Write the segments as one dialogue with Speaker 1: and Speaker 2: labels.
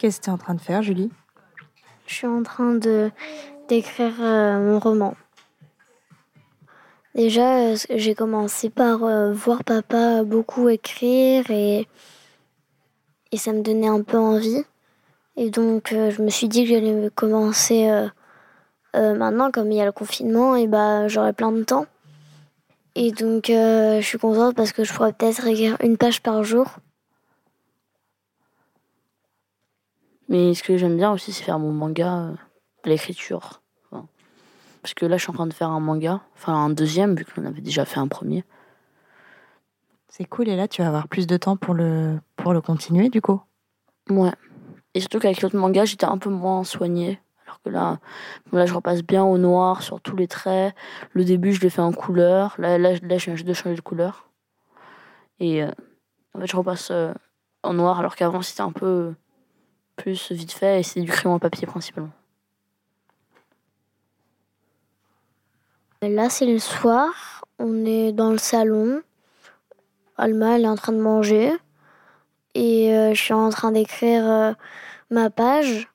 Speaker 1: Qu'est-ce que tu es en train de faire, Julie?
Speaker 2: Je suis en train de d'écrire euh, mon roman. Déjà, euh, j'ai commencé par euh, voir papa beaucoup écrire et, et ça me donnait un peu envie. Et donc, je me suis dit que j'allais commencer maintenant, comme il y a le confinement, et bah, j'aurai plein de temps. Et donc, je suis contente parce que je pourrais peut-être écrire une page par jour.
Speaker 3: Mais ce que j'aime bien aussi, c'est faire mon manga, l'écriture. Parce que là, je suis en train de faire un manga, enfin un deuxième, vu qu'on avait déjà fait un premier.
Speaker 1: C'est cool, et là, tu vas avoir plus de temps pour le, pour le continuer, du coup?
Speaker 3: Ouais. Et surtout qu'avec l'autre manga, j'étais un peu moins soignée. Alors que là, là, je repasse bien au noir sur tous les traits. Le début, je l'ai fait en couleur. Là, là, là je viens de changer de couleur. Et euh, en fait, je repasse euh, en noir, alors qu'avant, c'était un peu plus vite fait, et c'est du crayon à papier principalement.
Speaker 2: Là, c'est le soir. On est dans le salon. Alma, elle est en train de manger. Et euh, je suis en train d'écrire euh, ma page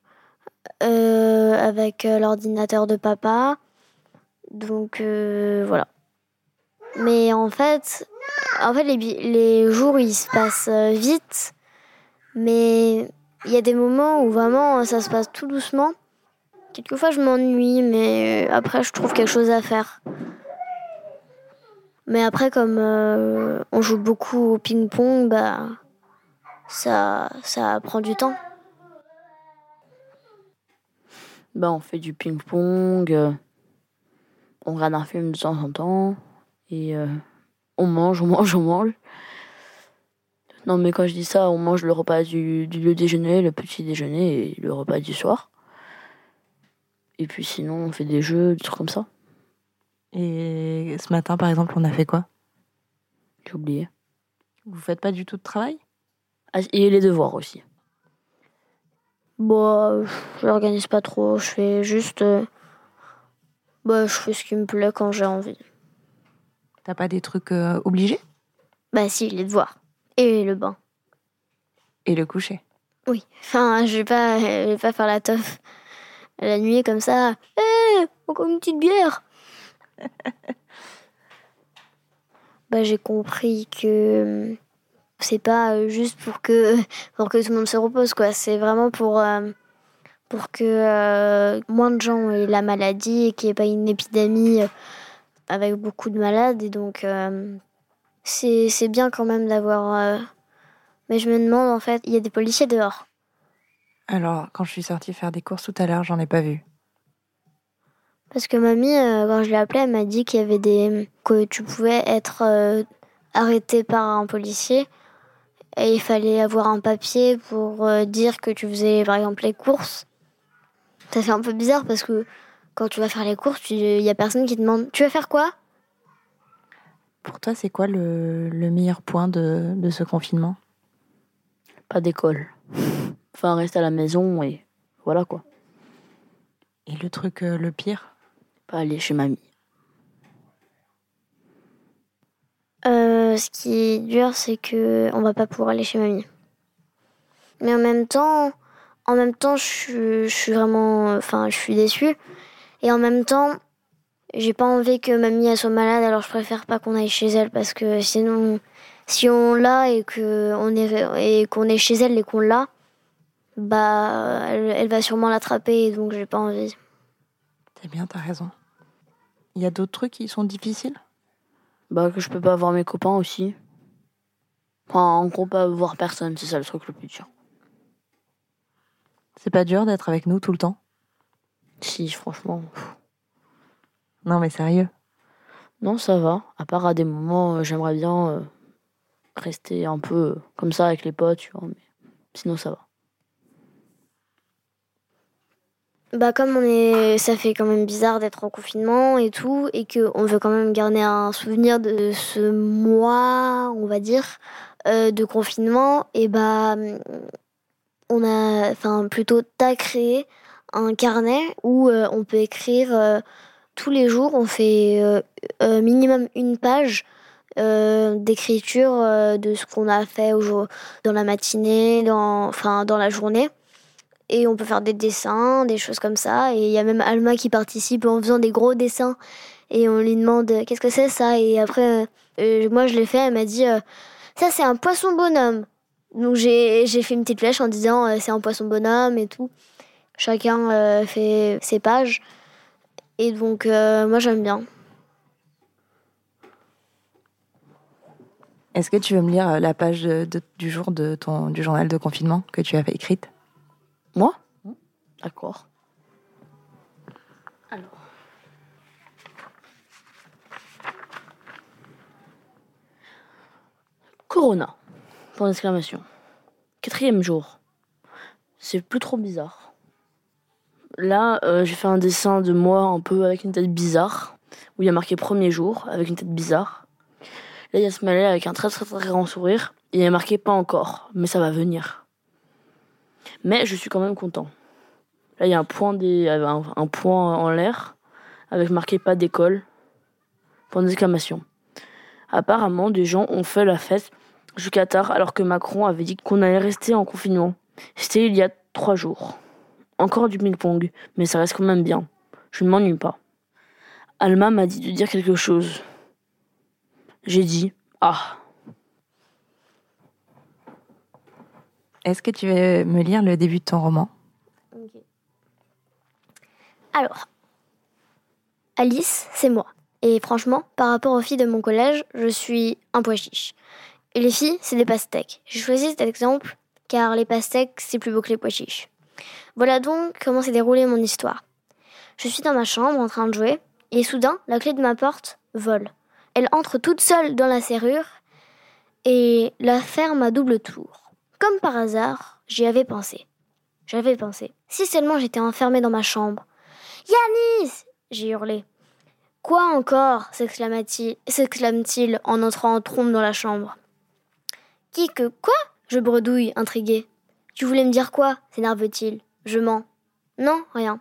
Speaker 2: euh, avec l'ordinateur de papa. Donc voilà. Mais en fait, en fait les, les jours ils se passent vite, mais il y a des moments où vraiment ça se passe tout doucement. Quelquefois, je m'ennuie, mais après, je trouve quelque chose à faire. Mais après, comme euh, on joue beaucoup au ping-pong, bah, ça, prend du temps.
Speaker 3: Bah, on fait du ping-pong, euh, on regarde un film de temps en temps, et euh, on mange, on mange, on mange. Non, mais quand je dis ça, on mange le repas du, du déjeuner, le petit déjeuner et le repas du soir. Et puis sinon, on fait des jeux, des trucs comme ça.
Speaker 1: Et ce matin, par exemple, on a fait quoi?
Speaker 3: J'ai oublié.
Speaker 1: Vous faites pas du tout de travail?
Speaker 3: Ah, Et les devoirs aussi.
Speaker 2: Bon, bah, je l'organise pas trop. Je fais juste. Euh, bah, je fais ce qui me plaît quand j'ai envie.
Speaker 1: T'as pas des trucs euh, obligés?
Speaker 2: Bah, si, les devoirs. Et le bain.
Speaker 1: Et le coucher
Speaker 2: Oui. Enfin, je vais pas, je vais pas faire la toffe la nuit comme ça. Hé, eh, encore une petite bière. bah, j'ai compris que hum, c'est pas euh, juste pour que pour que tout le monde se repose quoi. C'est vraiment pour euh, pour que euh, moins de gens aient la maladie et qu'il n'y ait pas une épidémie avec beaucoup de malades. Et donc c'est bien quand même d'avoir. Mais je me demande en fait, il y a des policiers dehors.
Speaker 1: Alors, quand je suis sortie faire des courses tout à l'heure, j'en ai pas vu.
Speaker 2: Parce que mamie, euh, quand je l'ai appelée, elle m'a dit qu'il y avait des. que tu pouvais être euh, arrêté par un policier et il fallait avoir un papier pour euh, dire que tu faisais par exemple les courses. Ça fait un peu bizarre parce que quand tu vas faire les courses, il y a personne qui te demande Tu vas faire quoi?
Speaker 1: Pour toi, c'est quoi le, meilleur point de, de ce confinement?
Speaker 3: Pas d'école. Enfin, rester à la maison et voilà quoi.
Speaker 1: Et le truc euh, le pire?
Speaker 3: Pas aller chez mamie.
Speaker 2: Euh, ce qui est dur, c'est que on va pas pouvoir aller chez mamie. Mais en même temps, en même temps, je, suis vraiment, enfin, je suis déçue. Et en même temps, j'ai pas envie que mamie elle soit malade, alors je préfère pas qu'on aille chez elle parce que sinon, si on l'a et que on est et qu'on est chez elle et qu'on l'a, bah, elle, va sûrement l'attraper, donc j'ai pas envie.
Speaker 1: C'est bien, t'as raison. Il y a d'autres trucs qui sont difficiles?
Speaker 3: Bah, que je peux pas voir mes copains aussi. Enfin, en gros, pas voir personne, c'est ça le truc le plus dur.
Speaker 1: C'est pas dur d'être avec nous tout le temps?
Speaker 3: Si, franchement.
Speaker 1: Non, mais sérieux
Speaker 3: Non, ça va. À part à des moments, euh, j'aimerais bien euh, rester un peu euh, comme ça avec les potes, tu vois, mais sinon ça va.
Speaker 2: Bah comme on est, ça fait quand même bizarre d'être en confinement et tout, et que on veut quand même garder un souvenir de ce mois, on va dire, euh, de confinement, et bah on a, enfin plutôt t'as créé un carnet où euh, on peut écrire euh, tous les jours, on fait minimum une page d'écriture de ce qu'on a fait dans la matinée, dans, enfin dans la journée. Et on peut faire des dessins, des choses comme ça. Et il y a même Alma qui participe en faisant des gros dessins. Et on lui demande qu'est-ce que c'est ça? Et après, euh, moi je l'ai fait, elle m'a dit ça c'est un poisson bonhomme. Donc j'ai fait une petite flèche en disant c'est un poisson bonhomme et tout. Chacun fait ses pages. Et donc moi j'aime bien.
Speaker 1: Est-ce que tu veux me lire la page du jour de ton, du journal de confinement que tu avais écrite?
Speaker 3: Moi? D'accord. Alors. Corona. Point d'exclamation. Quatrième jour. C'est plus trop bizarre. Là, euh, j'ai fait un dessin de moi un peu avec une tête bizarre, où il y a marqué premier jour avec une tête bizarre. Là, il y a ce malais avec un très très très grand sourire. Il est marqué pas encore, mais ça va venir. Mais je suis quand même content. Là, il y a un point, des, un, point en l'air avec marqué pas d'école. Point d'exclamation. Apparemment, des gens ont fait la fête jusqu'à tard alors que Macron avait dit qu'on allait rester en confinement. C'était il y a trois jours. Encore du ping-pong, mais ça reste quand même bien. Je ne m'ennuie pas. Alma m'a dit de dire quelque chose. J'ai dit Ah.
Speaker 1: Est-ce que tu veux me lire le début de ton roman?
Speaker 2: Alors, Alice, c'est moi. Et franchement, par rapport aux filles de mon collège, je suis un pois chiche. Et les filles, c'est des pastèques. J'ai choisi cet exemple car les pastèques, c'est plus beau que les pois chiches. Voilà donc comment s'est déroulée mon histoire. Je suis dans ma chambre en train de jouer, et soudain, la clé de ma porte vole. Elle entre toute seule dans la serrure et la ferme à double tour. Comme par hasard, j'y avais pensé. J'avais pensé. Si seulement j'étais enfermée dans ma chambre. Yanis j'ai hurlé. Quoi encore? s'exclame-t-il en entrant en trompe dans la chambre. Qui que quoi? Je bredouille, intriguée. Tu voulais me dire quoi s'énerve-t-il? Je mens. Non, rien.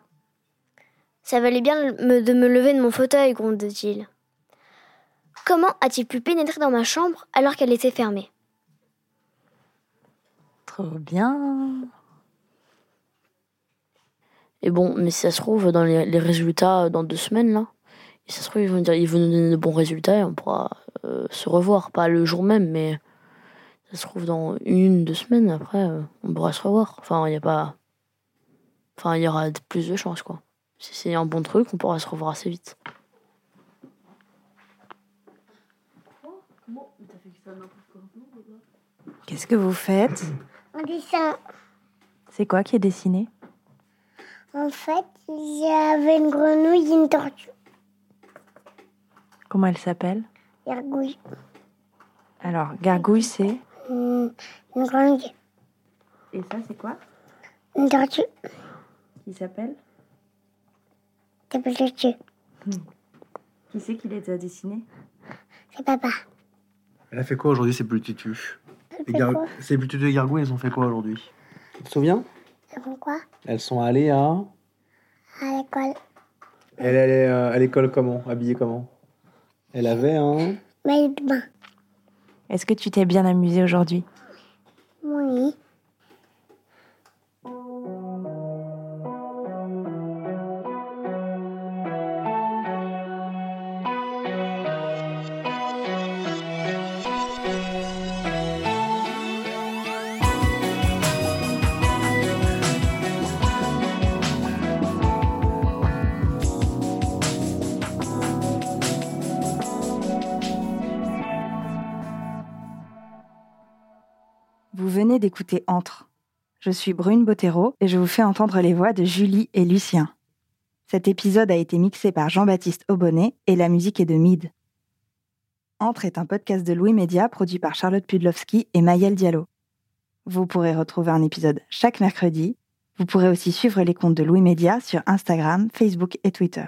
Speaker 2: Ça valait bien de me lever de mon fauteuil, gronde-t-il. Comment a-t-il pu pénétrer dans ma chambre alors qu'elle était fermée?
Speaker 1: Trop bien.
Speaker 3: Et bon, mais si ça se trouve, dans les, résultats dans deux semaines, là, et ça se trouve, ils vont, nous donner de bons résultats et on pourra euh, se revoir. Pas le jour même, mais ça se trouve dans une, deux semaines, après, euh, on pourra se revoir. Enfin, il n'y a pas. Enfin, il y aura plus de chances, quoi. Si c'est un bon truc, on pourra se revoir assez vite.
Speaker 1: Qu'est-ce que vous faites
Speaker 4: Un dessin.
Speaker 1: C'est quoi qui est dessiné?
Speaker 4: En fait, il y avait une grenouille et une tortue.
Speaker 1: Comment elle s'appelle?
Speaker 4: Gargouille.
Speaker 1: Alors, gargouille, c'est?
Speaker 4: Une grenouille.
Speaker 1: Et ça, c'est quoi?
Speaker 4: Une tortue.
Speaker 1: Qui s'appelle?
Speaker 4: Tortue.
Speaker 1: Qui c'est qui les a dessinés
Speaker 4: C'est papa.
Speaker 5: Elle a fait quoi aujourd'hui, ces
Speaker 4: fait
Speaker 5: gar-
Speaker 4: quoi?
Speaker 5: Ces petites de gargouilles, elles ont fait quoi aujourd'hui? Tu te souviens?
Speaker 4: Elle fait quoi?
Speaker 5: Elles sont allées à.
Speaker 4: À l'école.
Speaker 5: Elle allait euh, à l'école comment? Habillée comment? Elle avait un.
Speaker 4: Mais de bain.
Speaker 1: Est-ce que tu t'es bien amusé aujourd'hui?
Speaker 4: Oui.
Speaker 1: Vous venez d'écouter Entre. Je suis Brune Bottero et je vous fais entendre les voix de Julie et Lucien. Cet épisode a été mixé par Jean-Baptiste Aubonnet et la musique est de Mid. Entre est un podcast de Louis Média produit par Charlotte Pudlowski et Mayel Diallo. Vous pourrez retrouver un épisode chaque mercredi. Vous pourrez aussi suivre les comptes de Louis Média sur Instagram, Facebook et Twitter.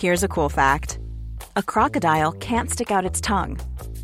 Speaker 6: Here's a cool fact a crocodile can't stick out its tongue.